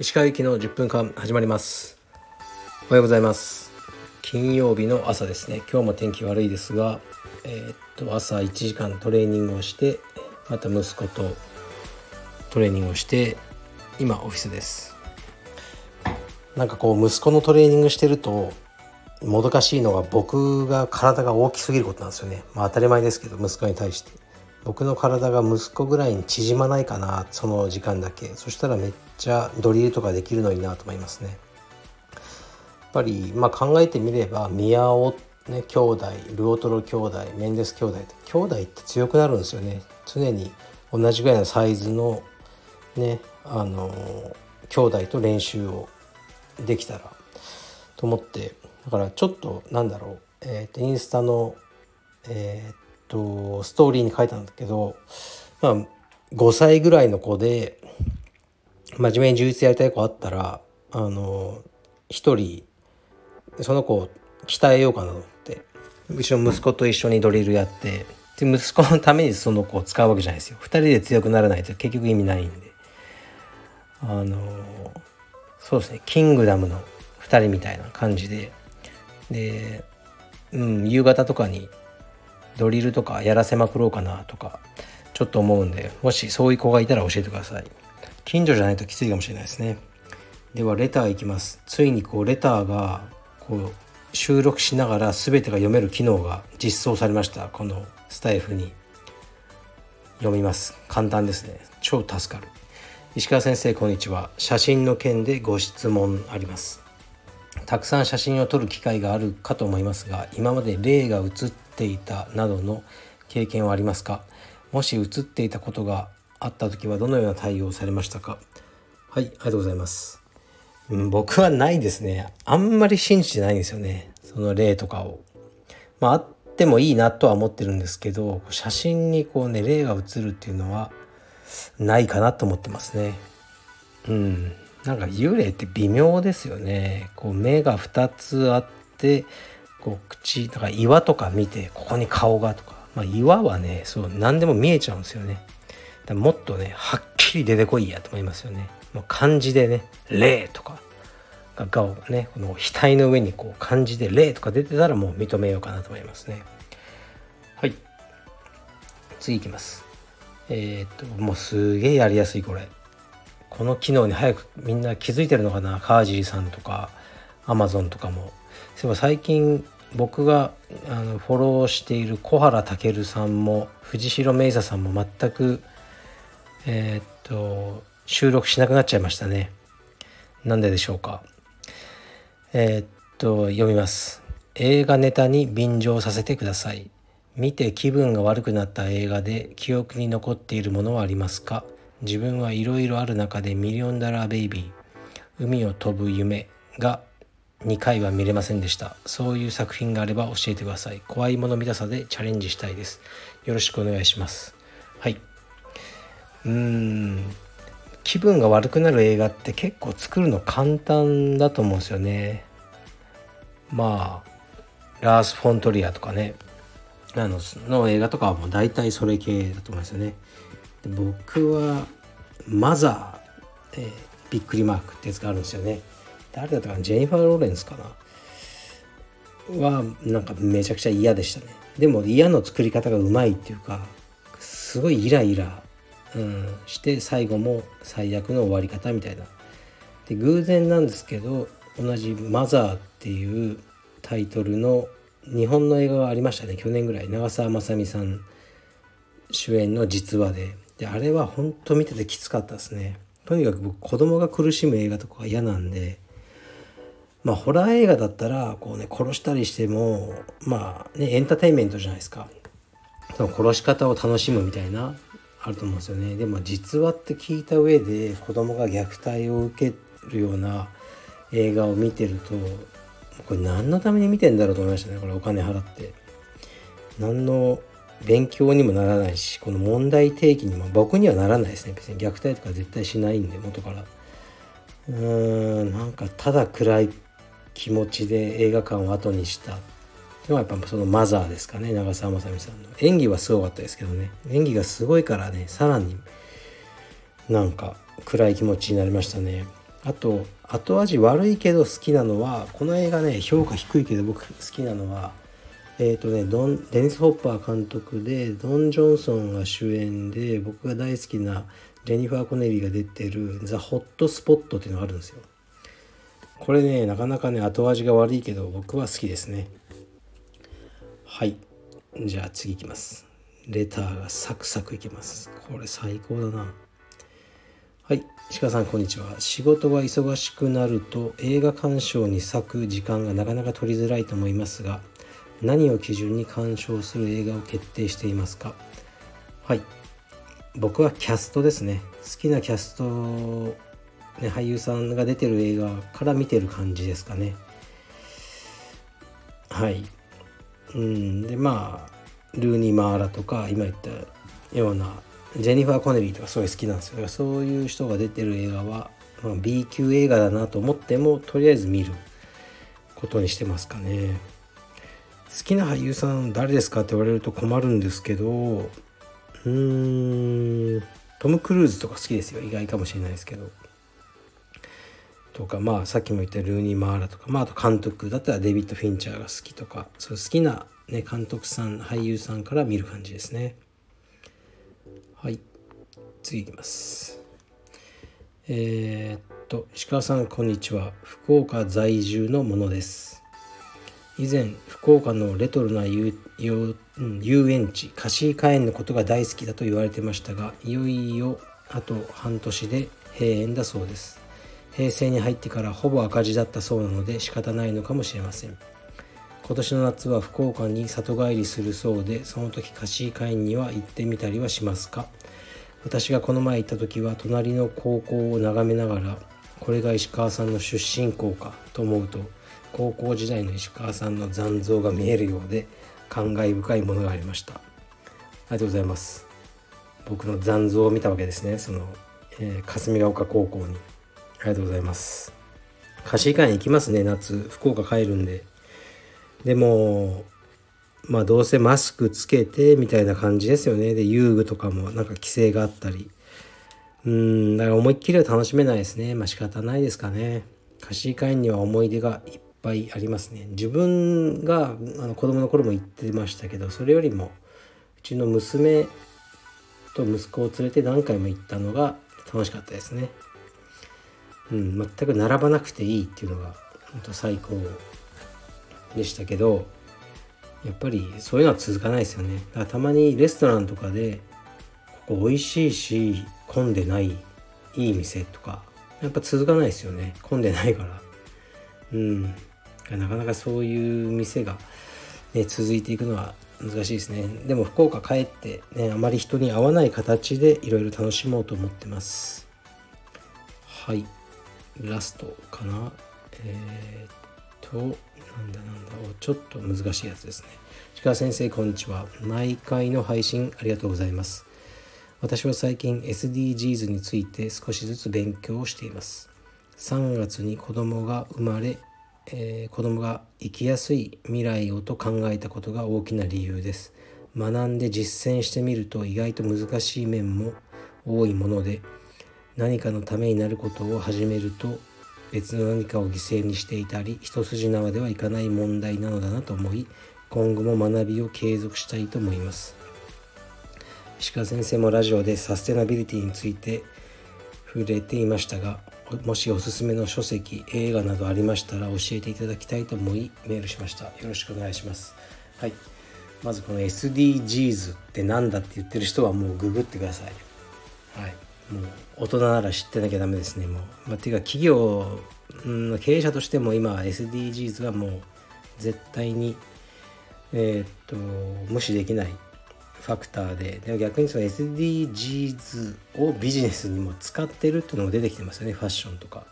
石川行きの10分間始まります。おはようございます。金曜日の朝ですね。今日も天気悪いですがえー、っと朝1時間トレーニングをしてまた息子とトレーニングをして今オフィスです。なんかこう息子のトレーニングしてるともどかしいのが僕が体が大きすぎることなんですよね。まあ当たり前ですけど息子に対して。僕の体が息子ぐらいに縮まないかなその時間だけ。そしたらめっちゃドリルとかできるのになと思いますね。やっぱりまあ考えてみれば宮尾ね兄弟ルオトロ兄弟メンデス兄弟兄弟って強くなるんですよね。常に同じぐらいのサイズのねあの兄弟と練習をできたらと思って。だからちょっとなんだろう、えー、とインスタのえー、っとストーリーに書いたんだけどまあ5歳ぐらいの子で真面目に充実やりたい子あったらあの1人その子を鍛えようかなと思ってうちの息子と一緒にドリルやってで息子のためにその子を使うわけじゃないですよ。2人で強くならないと結局意味ないんで。あのそうですね。キングダムの2人みたいな感じで。で、うん、夕方とかにドリルとかやらせまくろうかなとかちょっと思うんでもしそういう子がいたら教えてください。近所じゃないときついかもしれないですね。ではレターいきます。ついにこうレターがこう収録しながら全てが読める機能が実装されました。このスタイフに。読みます。簡単ですね。超助かる。石川先生こんにちは。写真の件でご質問あります。たくさん写真を撮る機会があるかと思いますが今まで霊が写っていたなどの経験はありますか？もし写っていたことがあった時はどのような対応をされましたか？はいありがとうございます、うん、僕はないですね。あんまり信じてないんですよね。その霊とかを。まああってもいいなとは思ってるんですけど写真にこうね霊が写るっていうのはないかなと思ってますね。うん。なんか幽霊って微妙ですよね。こう目が2つあってこう口とか岩とか見てここに顔がとか、まあ、岩はねそう何でも見えちゃうんですよね。だもっとねはっきり出てこいやと思いますよね。もう漢字でね「霊」とか。がをねこの額の上にこう漢字で「霊」とか出てたらもう認めようかなと思いますね。はい。次いきます。えー、っともうすげえやりやすいこれこの機能に早くみんな気づいてるのかな？カージーさんとかアマゾンとかも。そういえば最近僕があのフォローしている小原健さんも藤代芽衣さんも全くえー、っと収録しなくなっちゃいましたね。なんででしょうか。えー、っと読みます。映画ネタに便乗させてください。見て気分が悪くなった映画で記憶に残っているものはありますか？自分はいろいろある中でミリオンダラーベイビー海を飛ぶ夢が2回は見れませんでした。そういう作品があれば教えてください。怖いもの見たさでチャレンジしたいです。よろしくお願いします。はい。うーん。気分が悪くなる映画って結構作るの簡単だと思うんですよね。まあラース・フォントリアとかね。あのの映画とかはもう大体それ系だと思うんですよね。僕はマザー、えー、びっくりマークってやつがあるんですよね。誰だったかな？ジェニファー・ローレンスかな？はなんかめちゃくちゃ嫌でしたね。でも嫌の作り方がうまいっていうかすごいイライラ、うん、して最後も最悪の終わり方みたいな。で偶然なんですけど同じ「マザー」っていうタイトルの日本の映画がありましたね。去年ぐらい。長澤まさみさん主演の実話で。であれは本当見ててきつかったですね。とにかく僕子供が苦しむ映画とかが嫌なんでまあホラー映画だったらこうね殺したりしてもまあねエンターテインメントじゃないですか。その殺し方を楽しむみたいなあると思うんですよね。でも実話って聞いた上で子供が虐待を受けるような映画を見てるとこれ何のために見てんだろうと思いましたね。これお金払って。何の勉強にもならないしこの問題提起にも僕にはならないですね。別に虐待とか絶対しないんで元から。うーんなんかただ暗い気持ちで映画館を後にした。のはやっぱそのマザーですかね長澤まさみさんの。演技はすごかったですけどね。演技がすごいからねさらになんか暗い気持ちになりましたね。あと後味悪いけど好きなのはこの映画ね評価低いけど僕好きなのはえっ、ー、とねドンデニス・ホッパー監督でドン・ジョンソンが主演で僕が大好きなジェニファー・コネリーが出てる「ザ・ホット・スポット」っていうのがあるんですよ。これねなかなかね後味が悪いけど僕は好きですね。はい。じゃあ次いきます。レターがサクサクいきます。これ最高だな。はい。石川さんこんにちは。仕事が忙しくなると映画鑑賞に割く時間がなかなか取りづらいと思いますが何を基準に鑑賞する映画を決定していますか？はい。僕はキャストですね。好きなキャストね、俳優さんが出てる映画から見てる感じですかね。はい。うん。でまあルーニー・マーラとか今言ったようなジェニファー・コネリーとかすごい好きなんですよ。そういう人が出てる映画は、まあ、B 級映画だなと思ってもとりあえず見ることにしてますかね。好きな俳優さん誰ですかって言われると困るんですけどうーんトム・クルーズとか好きですよ。意外かもしれないですけど。とかまあさっきも言ったルーニー・マーラとか。まああと監督。だったらデビッド・フィンチャーが好きとか。そう好きな、ね、監督さん俳優さんから見る感じですね。はい。次いきます。えー、っと石川さんこんにちは。福岡在住のものです。以前福岡のレトロな遊園地カシーカ園のことが大好きだと言われてましたがいよいよあと半年で閉園だそうです。平成に入ってからほぼ赤字だったそうなので仕方ないのかもしれません。今年の夏は福岡に里帰りするそうでその時貸し会員には行ってみたりはしますか？私がこの前行った時は隣の高校を眺めながらこれが石川さんの出身校かと思うと高校時代の石川さんの残像が見えるようで感慨深いものがありました。ありがとうございます。僕の残像を見たわけですね。その、えー、霞ヶ丘高校に。ありがとうございます。貸し会行きますね。夏福岡帰るんで。でもまあどうせマスクつけてみたいな感じですよね。で遊具とかもなんか規制があったり。うんだから思いっきりは楽しめないですね。まあ仕方ないですかね。貸し会には思い出がいっぱいありますね。自分があの子供の頃も行ってましたけどそれよりもうちの娘と息子を連れて何回も行ったのが楽しかったですね。うん、全く並ばなくていいっていうのが本当最高でしたけどやっぱりそういうのは続かないですよね。だからたまにレストランとかでここ美味しいし混んでないいい店とかやっぱ続かないですよね。混んでないから。うん。なかなかそういう店が、ね、続いていくのは難しいですね。でも福岡帰ってねあまり人に会わない形でいろいろ楽しもうと思ってます。はい。ラストかな。えー、っとなんだなんだ。ちょっと難しいやつですね。鹿先生こんにちは。毎回の配信ありがとうございます。私は最近 SDGs について少しずつ勉強をしています。3月に子供が生まれ、えー、子供が生きやすい未来をと考えたことが大きな理由です。学んで実践してみると意外と難しい面も多いもので何かのためになることを始めると別の何かを犠牲にしていたり一筋縄ではいかない問題なのだなと思い今後も学びを継続したいと思います。石川先生もラジオでサステナビリティについて触れていましたがもしおすすめの書籍映画などありましたら教えていただきたいと思いメールしました。よろしくお願いします。はい。まずこの SDGs って何だって言ってる人はもうググってください。はい。もう大人なら知ってなきゃダメですねもう、まあ、ていうか企業の経営者としても今 SDGs がもう絶対にえー、っと無視できない。ファクターで。で逆にその SDGs をビジネスにも使ってるっていうのも出てきてますよね。ファッションとか、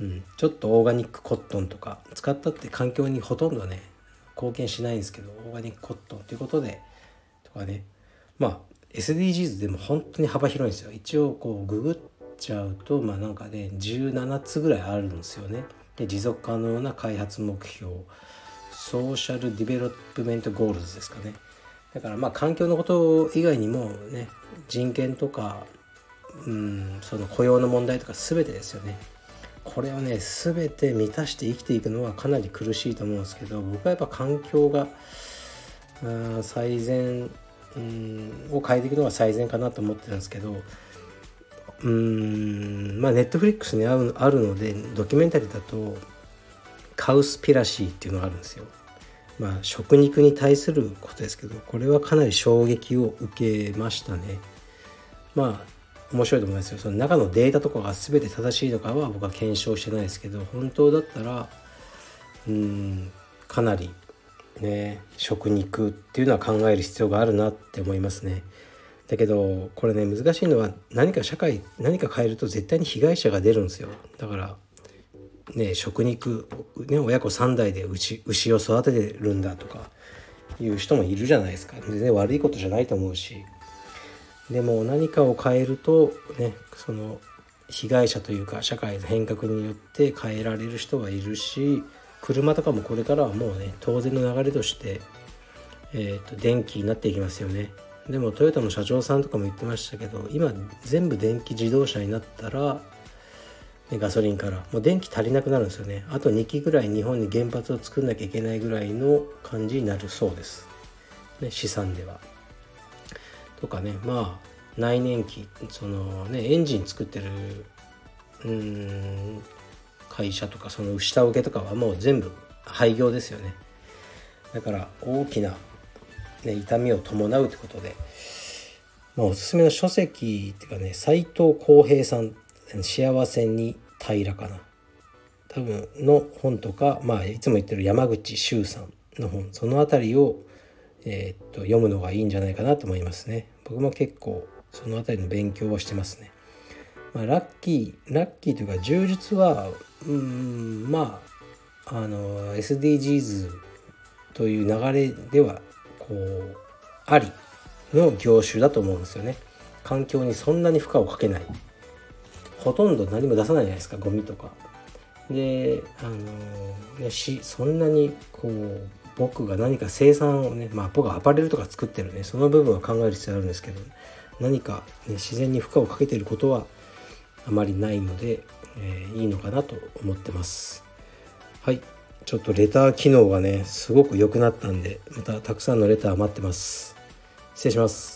うん、ちょっとオーガニックコットンとか。使ったって環境にほとんどね貢献しないんですけどオーガニックコットンということで。とかね。まあ SDGs でも本当に幅広いんですよ。一応こうググっちゃうとまあなんかね17つぐらいあるんですよね。で持続可能な開発目標。 social development goals ですかね。だからまあ環境のこと以外にもね人権とかうんその雇用の問題とか全てですよねこれをね全て満たして生きていくのはかなり苦しいと思うんですけど僕はやっぱ環境が最善うんを変えていくのが最善かなと思ってたんですけどうんまあネットフリックスにあるのでドキュメンタリーだとカウスピラシーっていうのがあるんですよ。まあ食肉に対することですけどこれはかなり衝撃を受けましたね。まあ面白いと思いますよその中のデータとかが全て正しいのかは僕は検証してないですけど本当だったらうんかなりね食肉っていうのは考える必要があるなって思いますね。だけどこれね難しいのは何か社会何か変えると絶対に被害者が出るんですよだからね食肉、ね、親子3代で牛牛を育ててるんだとかいう人もいるじゃないですか。全然悪いことじゃないと思うし。でも何かを変えるとねその被害者というか社会の変革によって変えられる人がいるし車とかもこれからはもうね当然の流れとして、えーと、電気になっていきますよね。でもトヨタの社長さんとかも言ってましたけど今全部電気自動車になったら、ガソリンから。もう電気足りなくなるんですよね。あと2基ぐらい日本に原発を作んなきゃいけないぐらいの感じになるそうです、ね、試算では。とかねまあ内燃機そのねエンジン作ってるうん会社とかその下請けとかはもう全部廃業ですよね。だから大きな、ね、痛みを伴うってことで、まあ、おすすめの書籍っていうかね斎藤浩平さん「幸せに平らかな」多分の本とか、まあ、いつも言ってる山口周さんの本その辺りを、えー、っと読むのがいいんじゃないかなと思いますね。僕も結構その辺りの勉強をしてますね。まあ、ラッキーラッキーというか充実はうんまああの SDGs という流れではこうありの業種だと思うんですよね。環境にそんなに負荷をかけない。ほとんど何も出さないじゃないですかゴミとか。であのしそんなにこう僕が何か生産をねまあ僕はアパレルとか作ってるねその部分は考える必要あるんですけど何か、ね、自然に負荷をかけてることはあまりないので、えー、いいのかなと思ってます。はい。ちょっとレター機能がねすごく良くなったんでまたたくさんのレター待ってます。失礼します。